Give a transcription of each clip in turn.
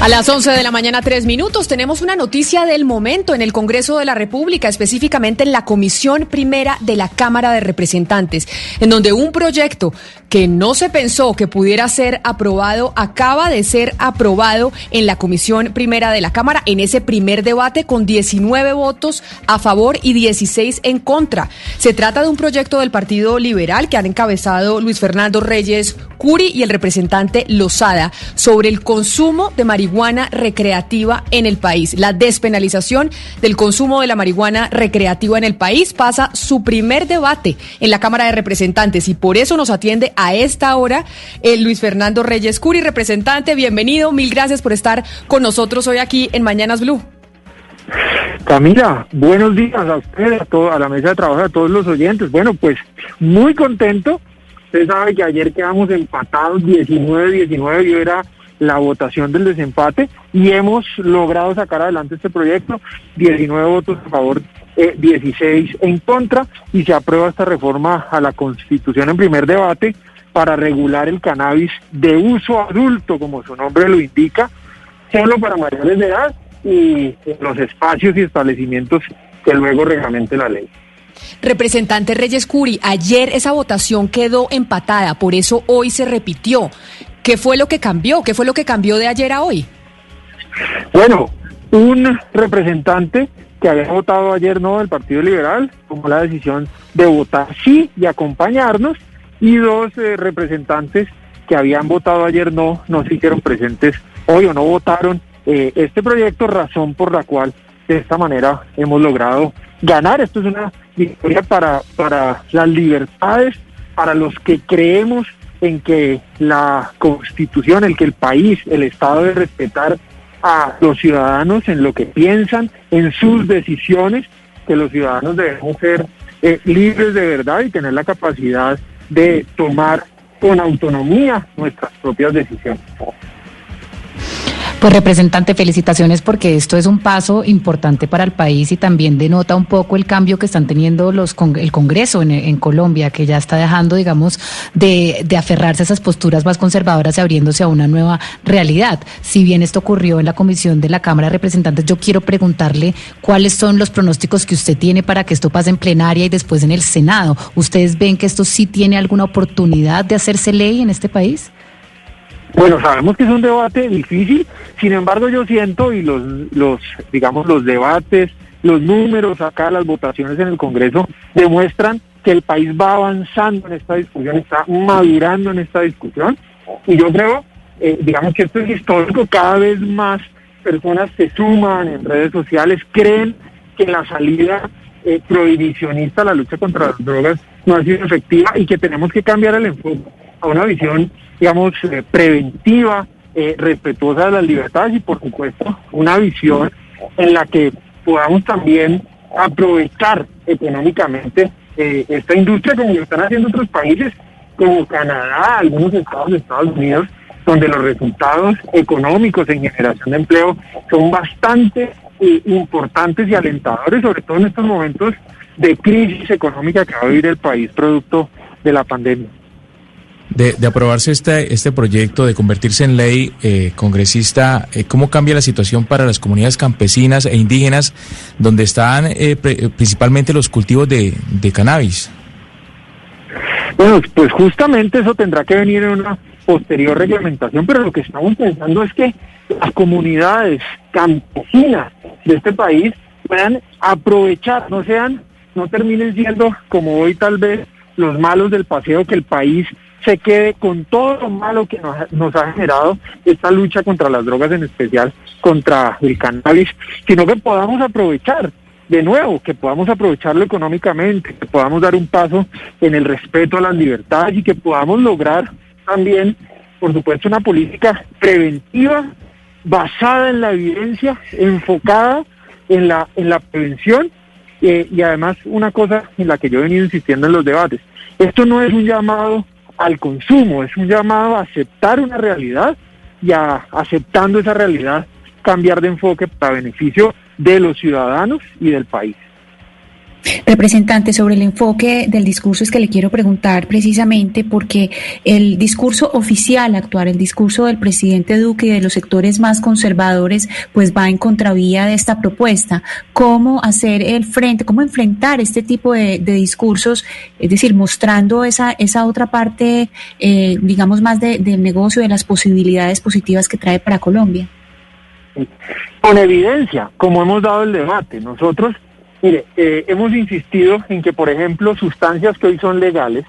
A las 11 de la mañana, tres minutos, tenemos una noticia del momento en el Congreso de la República, específicamente en la Comisión Primera de la Cámara de Representantes, en donde un proyecto que no se pensó que pudiera ser aprobado acaba de ser aprobado en la Comisión Primera de la Cámara en ese primer debate con 19 votos a favor y 16 en contra. Se trata de un proyecto del Partido Liberal que han encabezado Luis Fernando Reyes Curi y el representante Lozada sobre el consumo de marihuana marihuana recreativa en el país. La despenalización del consumo de la marihuana recreativa en el país pasa su primer debate en la Cámara de Representantes y por eso nos atiende a esta hora el Luis Fernando Reyes Curi, representante. Bienvenido, mil gracias por estar con nosotros hoy aquí en Mañanas Blue. Camila, buenos días a usted, a, a la mesa de trabajo, a todos los oyentes. Bueno, pues muy contento. Usted sabe que ayer quedamos empatados 19-19. Yo era la votación del desempate y hemos logrado sacar adelante este proyecto, 19 votos a favor, 16 eh, en contra y se aprueba esta reforma a la Constitución en primer debate para regular el cannabis de uso adulto, como su nombre lo indica, solo para mayores de edad y en los espacios y establecimientos que luego reglamente la ley. Representante Reyes Curi, ayer esa votación quedó empatada, por eso hoy se repitió. ¿Qué fue lo que cambió? ¿Qué fue lo que cambió de ayer a hoy? Bueno, un representante que había votado ayer no del Partido Liberal tomó la decisión de votar sí y acompañarnos y dos eh, representantes que habían votado ayer no no se hicieron presentes hoy o no votaron eh, este proyecto, razón por la cual de esta manera hemos logrado ganar. Esto es una victoria para, para las libertades, para los que creemos en que la constitución, el que el país, el Estado debe respetar a los ciudadanos en lo que piensan, en sus decisiones, que los ciudadanos debemos ser eh, libres de verdad y tener la capacidad de tomar con autonomía nuestras propias decisiones. Pues representante, felicitaciones porque esto es un paso importante para el país y también denota un poco el cambio que están teniendo los el Congreso en, Colombia, que ya está dejando, digamos, de, aferrarse a esas posturas más conservadoras y abriéndose a una nueva realidad. Si bien esto ocurrió en la comisión de la Cámara de Representantes, yo quiero preguntarle cuáles son los pronósticos que usted tiene para que esto pase en plenaria y después en el Senado. ¿Ustedes ven que esto sí tiene alguna oportunidad de hacerse ley en este país? Bueno, sabemos que es un debate difícil, sin embargo yo siento y los, los digamos, los debates, los números acá, las votaciones en el Congreso demuestran que el país va avanzando en esta discusión, está madurando en esta discusión y yo creo, eh, digamos que esto es histórico, cada vez más personas se suman en redes sociales, creen que la salida eh, prohibicionista la lucha contra las drogas no ha sido efectiva y que tenemos que cambiar el enfoque a una visión digamos, eh, preventiva, eh, respetuosa de las libertades y, por supuesto, una visión en la que podamos también aprovechar económicamente eh, esta industria como lo están haciendo otros países como Canadá, algunos estados de Estados Unidos, donde los resultados económicos en generación de empleo son bastante importantes y alentadores, sobre todo en estos momentos de crisis económica que va a vivir el país producto de la pandemia de, aprobarse este, este proyecto, de convertirse en ley eh, congresista, eh, ¿cómo cambia la situación para las comunidades campesinas e indígenas donde están eh, principalmente los cultivos de, de cannabis? Bueno, pues justamente eso tendrá que venir en una posterior reglamentación, pero lo que estamos pensando es que las comunidades campesinas de este país puedan aprovechar, no sean, no terminen siendo como hoy tal vez los malos del paseo que el país se quede con todo lo malo que nos, ha generado esta lucha contra las drogas, en especial contra el cannabis, sino que podamos aprovechar de nuevo, que podamos aprovecharlo económicamente, que podamos dar un paso en el respeto a las libertades y que podamos lograr también, por supuesto, una política preventiva basada en la evidencia, enfocada en la, en la prevención eh, y además una cosa en la que yo he venido insistiendo en los debates. Esto no es un llamado al consumo, es un llamado a aceptar una realidad y a, aceptando esa realidad, cambiar de enfoque para beneficio de los ciudadanos y del país. Representante, sobre el enfoque del discurso es que le quiero preguntar precisamente porque el discurso oficial actual, el discurso del presidente Duque y de los sectores más conservadores, pues va en contravía de esta propuesta. ¿Cómo hacer el frente, cómo enfrentar este tipo de, discursos, es decir, mostrando esa, esa otra parte, eh, digamos, más del negocio, de las posibilidades positivas que trae para Colombia? Con evidencia, como hemos dado el debate, nosotros Mire, eh, hemos insistido en que, por ejemplo, sustancias que hoy son legales,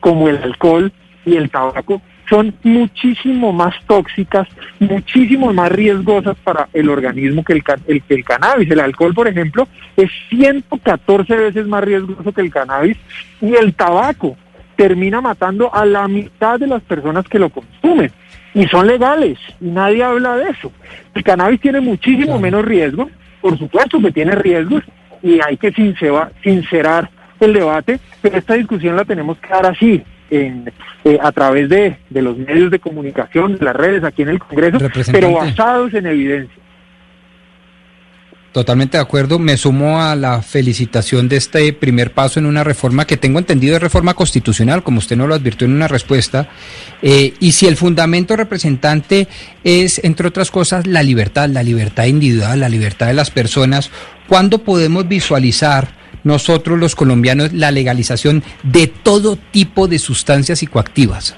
como el alcohol y el tabaco, son muchísimo más tóxicas, muchísimo más riesgosas para el organismo que el, el, el, cannabis. El alcohol, por ejemplo, es 114 veces más riesgoso que el cannabis y el tabaco termina matando a la mitad de las personas que lo consumen. Y son legales, y nadie habla de eso. El cannabis tiene muchísimo menos riesgo, por supuesto que tiene riesgos, y hay que sincerar el debate, pero esta discusión la tenemos que dar así, en, eh, a través de, de, los medios de comunicación, de las redes, aquí en el Congreso, pero basados en evidencia. Totalmente de acuerdo. Me sumo a la felicitación de este primer paso en una reforma que tengo entendido es reforma constitucional, como usted nos lo advirtió en una respuesta. Eh, y si el fundamento representante es, entre otras cosas, la libertad, la libertad individual, la libertad de las personas, ¿cuándo podemos visualizar nosotros los colombianos la legalización de todo tipo de sustancias psicoactivas?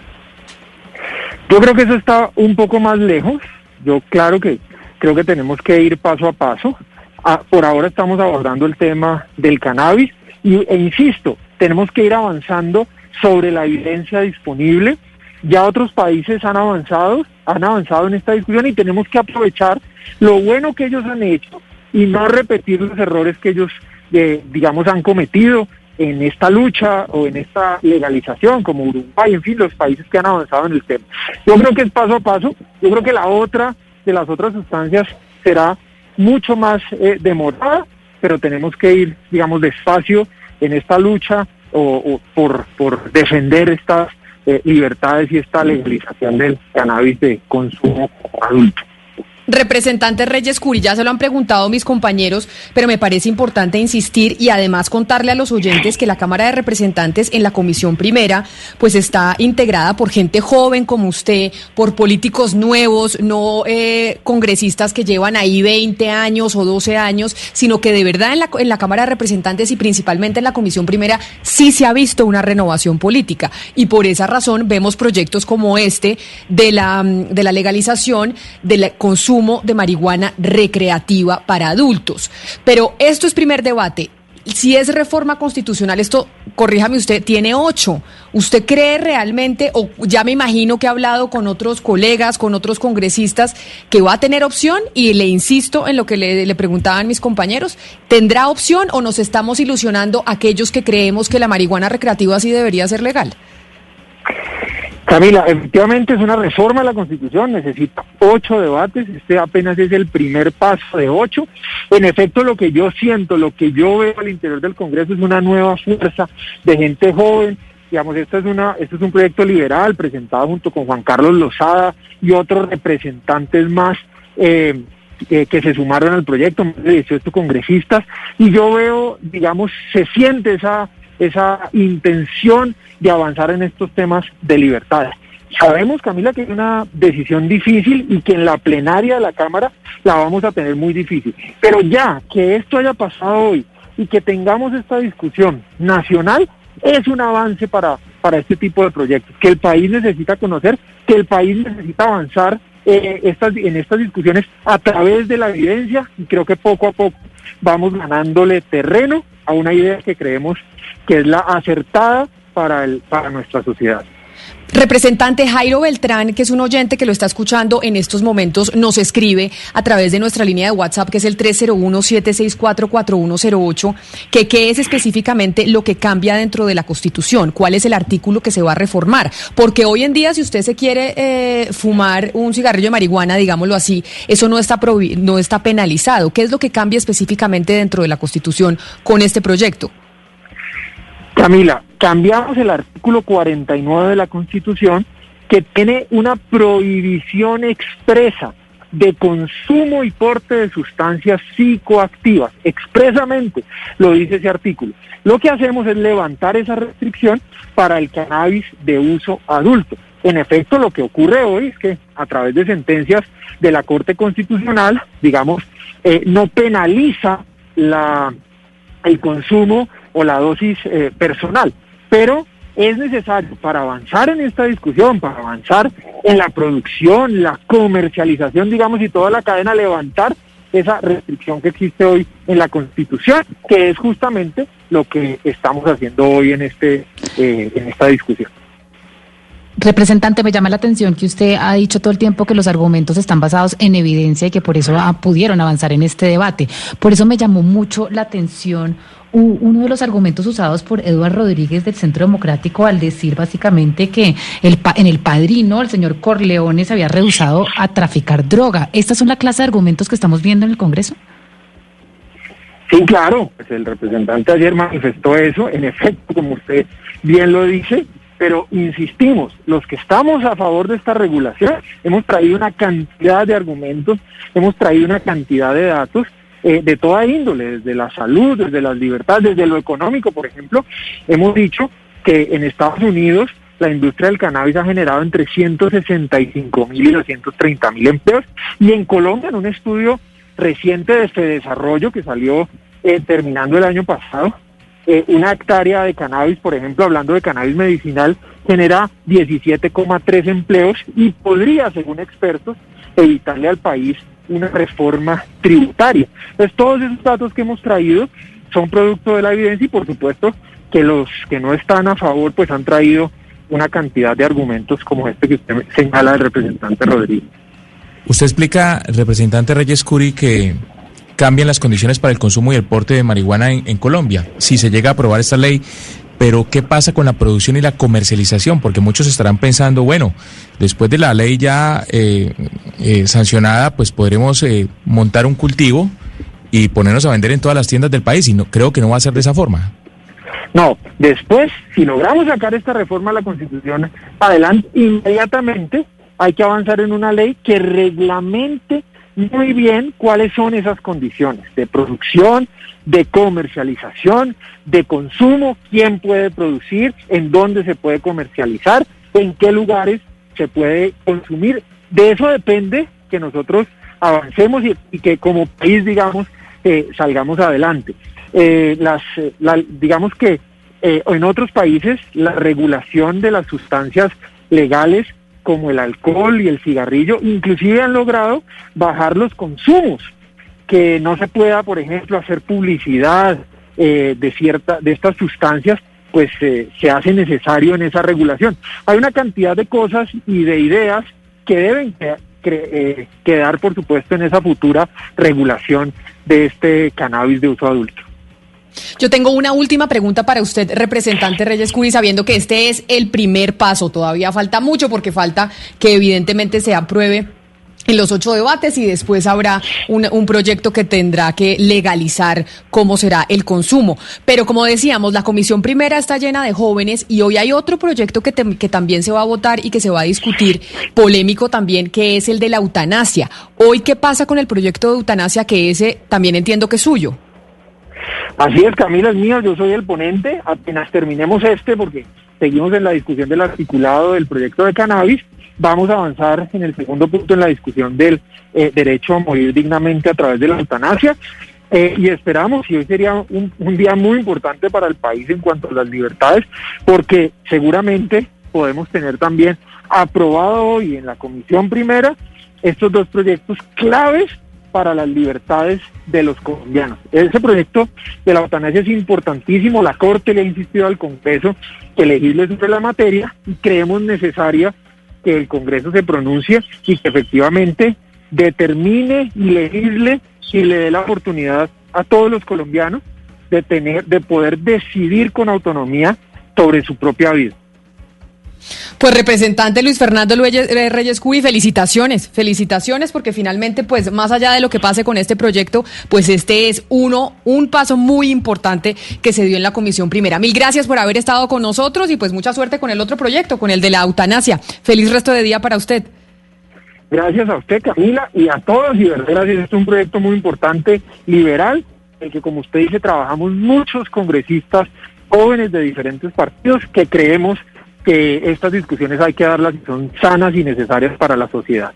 Yo creo que eso está un poco más lejos. Yo claro que creo que tenemos que ir paso a paso. Ah, por ahora estamos abordando el tema del cannabis y, e insisto, tenemos que ir avanzando sobre la evidencia disponible. Ya otros países han avanzado, han avanzado en esta discusión y tenemos que aprovechar lo bueno que ellos han hecho y no repetir los errores que ellos, eh, digamos, han cometido en esta lucha o en esta legalización, como Uruguay, en fin, los países que han avanzado en el tema. Yo creo que es paso a paso. Yo creo que la otra de las otras sustancias será mucho más eh, demorada, pero tenemos que ir, digamos, despacio en esta lucha o, por, por defender estas eh, libertades y esta legalización del cannabis de consumo adulto. Representante Reyes Curi, ya se lo han preguntado mis compañeros, pero me parece importante insistir y además contarle a los oyentes que la Cámara de Representantes en la Comisión Primera pues está integrada por gente joven como usted, por políticos nuevos, no eh, congresistas que llevan ahí 20 años o 12 años, sino que de verdad en la, en la Cámara de Representantes y principalmente en la Comisión Primera sí se ha visto una renovación política. Y por esa razón vemos proyectos como este de la, de la legalización del de marihuana recreativa para adultos. Pero esto es primer debate. Si es reforma constitucional, esto, corríjame usted, tiene ocho. ¿Usted cree realmente, o ya me imagino que ha hablado con otros colegas, con otros congresistas, que va a tener opción? Y le insisto en lo que le, le preguntaban mis compañeros, ¿tendrá opción o nos estamos ilusionando aquellos que creemos que la marihuana recreativa sí debería ser legal? Camila, efectivamente es una reforma a la Constitución, necesita ocho debates, este apenas es el primer paso de ocho. En efecto, lo que yo siento, lo que yo veo al interior del Congreso es una nueva fuerza de gente joven. Digamos, esto es, una, esto es un proyecto liberal presentado junto con Juan Carlos Lozada y otros representantes más eh, eh, que se sumaron al proyecto, más de 18 congresistas, y yo veo, digamos, se siente esa esa intención de avanzar en estos temas de libertad. Sabemos, Camila, que es una decisión difícil y que en la plenaria de la Cámara la vamos a tener muy difícil. Pero ya que esto haya pasado hoy y que tengamos esta discusión nacional, es un avance para, para este tipo de proyectos, que el país necesita conocer, que el país necesita avanzar eh, estas, en estas discusiones a través de la evidencia y creo que poco a poco vamos ganándole terreno a una idea que creemos que es la acertada para, el, para nuestra sociedad. Representante Jairo Beltrán, que es un oyente que lo está escuchando en estos momentos, nos escribe a través de nuestra línea de WhatsApp, que es el 301-764-4108, que qué es específicamente lo que cambia dentro de la Constitución, cuál es el artículo que se va a reformar. Porque hoy en día, si usted se quiere eh, fumar un cigarrillo de marihuana, digámoslo así, eso no está, no está penalizado. ¿Qué es lo que cambia específicamente dentro de la Constitución con este proyecto? Camila, cambiamos el artículo 49 de la Constitución que tiene una prohibición expresa de consumo y porte de sustancias psicoactivas. Expresamente lo dice ese artículo. Lo que hacemos es levantar esa restricción para el cannabis de uso adulto. En efecto, lo que ocurre hoy es que a través de sentencias de la Corte Constitucional, digamos, eh, no penaliza la, el consumo o la dosis eh, personal, pero es necesario para avanzar en esta discusión, para avanzar en la producción, la comercialización, digamos, y toda la cadena, levantar esa restricción que existe hoy en la Constitución, que es justamente lo que estamos haciendo hoy en este eh, en esta discusión. Representante, me llama la atención que usted ha dicho todo el tiempo que los argumentos están basados en evidencia y que por eso pudieron avanzar en este debate. Por eso me llamó mucho la atención uno de los argumentos usados por Eduardo Rodríguez del Centro Democrático al decir básicamente que el, en el padrino el señor Corleone se había rehusado a traficar droga. ¿Estas son la clase de argumentos que estamos viendo en el Congreso? Sí, claro, pues el representante ayer manifestó eso, en efecto, como usted bien lo dice, pero insistimos, los que estamos a favor de esta regulación hemos traído una cantidad de argumentos, hemos traído una cantidad de datos eh, de toda índole, desde la salud, desde las libertades, desde lo económico, por ejemplo, hemos dicho que en Estados Unidos la industria del cannabis ha generado entre 165 mil y 230 mil empleos y en Colombia en un estudio reciente de este desarrollo que salió eh, terminando el año pasado, eh, una hectárea de cannabis, por ejemplo, hablando de cannabis medicinal, genera 17,3 empleos y podría, según expertos, evitarle al país una reforma tributaria. Entonces, todos esos datos que hemos traído son producto de la evidencia y, por supuesto, que los que no están a favor, pues han traído una cantidad de argumentos como este que usted señala del representante Rodríguez. Usted explica, representante Reyes Curi, que cambian las condiciones para el consumo y el porte de marihuana en Colombia. Si se llega a aprobar esta ley, pero ¿qué pasa con la producción y la comercialización? Porque muchos estarán pensando, bueno, después de la ley ya eh, eh, sancionada, pues podremos eh, montar un cultivo y ponernos a vender en todas las tiendas del país y no creo que no va a ser de esa forma. No, después, si logramos sacar esta reforma a la Constitución adelante, inmediatamente hay que avanzar en una ley que reglamente muy bien cuáles son esas condiciones de producción, de comercialización, de consumo, quién puede producir, en dónde se puede comercializar, en qué lugares se puede consumir. De eso depende que nosotros avancemos y, que como país, digamos, eh, salgamos adelante. Eh, las, eh, digamos que en otros países la regulación de las sustancias legales como el alcohol y el cigarrillo, inclusive han logrado bajar los consumos que no se pueda, por ejemplo, hacer publicidad eh, de cierta de estas sustancias, pues eh, se hace necesario en esa regulación. Hay una cantidad de cosas y de ideas que deben eh, quedar, por supuesto, en esa futura regulación de este cannabis de uso adulto. Yo tengo una última pregunta para usted, representante Reyes Curi, sabiendo que este es el primer paso, todavía falta mucho porque falta que evidentemente se apruebe en los ocho debates y después habrá un, proyecto que tendrá que legalizar cómo será el consumo. Pero como decíamos, la comisión primera está llena de jóvenes y hoy hay otro proyecto que, que también se va a votar y que se va a discutir, polémico también, que es el de la eutanasia. Hoy, ¿qué pasa con el proyecto de eutanasia que ese también entiendo que es suyo? Así es, Camila, es mío, yo soy el ponente, apenas terminemos este, porque seguimos en la discusión del articulado del proyecto de cannabis, vamos a avanzar en el segundo punto en la discusión del eh, derecho a morir dignamente a través de la eutanasia. Eh, y esperamos, y hoy sería un, un, día muy importante para el país en cuanto a las libertades, porque seguramente podemos tener también aprobado hoy en la comisión primera estos dos proyectos claves para las libertades de los colombianos. Ese proyecto de la eutanasia es importantísimo, la Corte le ha insistido al Congreso que legisle sobre la materia y creemos necesaria que el Congreso se pronuncie y que efectivamente determine y legisle y le dé la oportunidad a todos los colombianos de tener, de poder decidir con autonomía sobre su propia vida. Pues representante Luis Fernando eh, Reyes Cuy, felicitaciones, felicitaciones porque finalmente pues más allá de lo que pase con este proyecto, pues este es uno un paso muy importante que se dio en la comisión primera. Mil gracias por haber estado con nosotros y pues mucha suerte con el otro proyecto, con el de la eutanasia. Feliz resto de día para usted. Gracias a usted, Camila, y a todos y gracias. Es un proyecto muy importante, liberal, en que como usted dice trabajamos muchos congresistas jóvenes de diferentes partidos que creemos que estas discusiones hay que darlas y son sanas y necesarias para la sociedad.